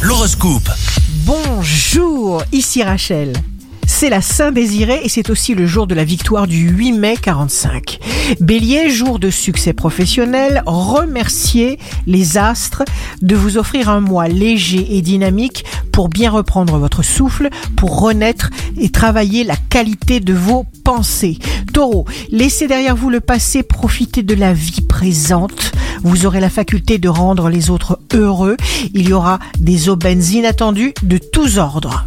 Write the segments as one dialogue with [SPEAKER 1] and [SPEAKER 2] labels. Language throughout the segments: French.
[SPEAKER 1] L'horoscope.
[SPEAKER 2] Bonjour, ici Rachel. C'est la Saint-Désiré et c'est aussi le jour de la victoire du 8 mai 45. Bélier, jour de succès professionnel, remerciez les astres de vous offrir un mois léger et dynamique pour bien reprendre votre souffle, pour renaître et travailler la qualité de vos pensées. Taureau, laissez derrière vous le passé, profitez de la vie présente. Vous aurez la faculté de rendre les autres heureux. Il y aura des aubaines inattendues de tous ordres.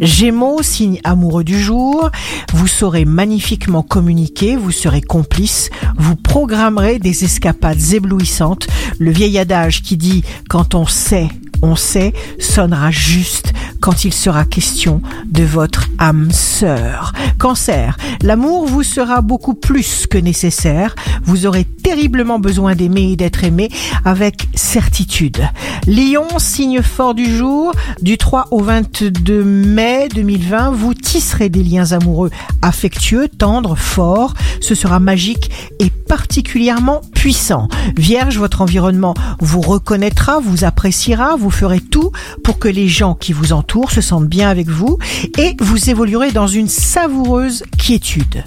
[SPEAKER 2] Gémeaux, signe amoureux du jour, vous saurez magnifiquement communiquer, vous serez complice, vous programmerez des escapades éblouissantes. Le vieil adage qui dit quand on sait, on sait sonnera juste quand il sera question de votre âme sœur. Cancer, l'amour vous sera beaucoup plus que nécessaire. Vous aurez terriblement besoin d'aimer et d'être aimé avec certitude. Lion, signe fort du jour, du 3 au 22 mai 2020, vous tisserez des liens amoureux affectueux, tendres, forts. Ce sera magique et particulièrement puissant. Vierge, votre environnement vous reconnaîtra, vous appréciera, vous ferez tout pour que les gens qui vous entourent se sentent bien avec vous et vous évoluerez dans une savoureuse quiétude.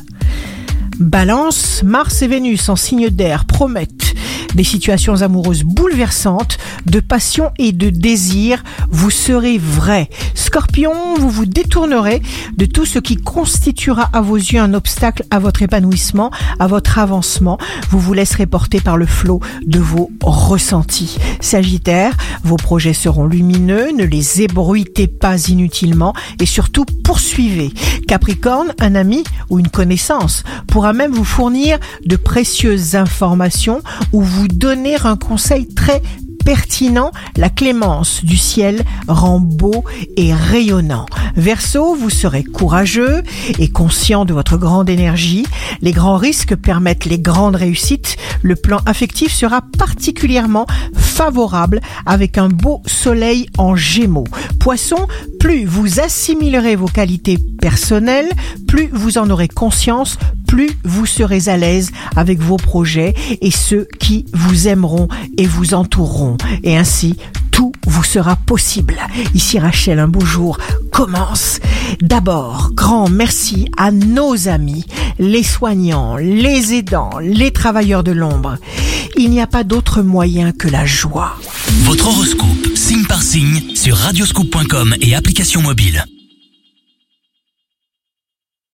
[SPEAKER 2] Balance, Mars et Vénus en signe d'air promettent des situations amoureuses bouleversantes, de passion et de désir. Vous serez vrai. Scorpion, vous vous détournerez de tout ce qui constituera à vos yeux un obstacle à votre épanouissement, à votre avancement. Vous vous laisserez porter par le flot de vos ressentis. Sagittaire, vos projets seront lumineux, ne les ébruitez pas inutilement et surtout poursuivez. Capricorne, un ami ou une connaissance pourra même vous fournir de précieuses informations donner un conseil très pertinent, la clémence du ciel rend beau et rayonnant. Verseau, vous serez courageux et conscient de votre grande énergie. Les grands risques permettent les grandes réussites. Le plan affectif sera particulièrement favorable avec un beau soleil en gémeaux. Poisson, plus vous assimilerez vos qualités personnelles, plus vous en aurez conscience, plus vous serez à l'aise avec vos projets et ceux qui vous aimeront et vous entoureront. Et ainsi, tout vous sera possible. Ici Rachel, un beau jour commence. D'abord, grand merci à nos amis, les soignants, les aidants, les travailleurs de l'ombre. Il n'y a pas d'autre moyen que la joie.
[SPEAKER 1] Votre horoscope, signe par signe, sur radioscoop.com et application mobile.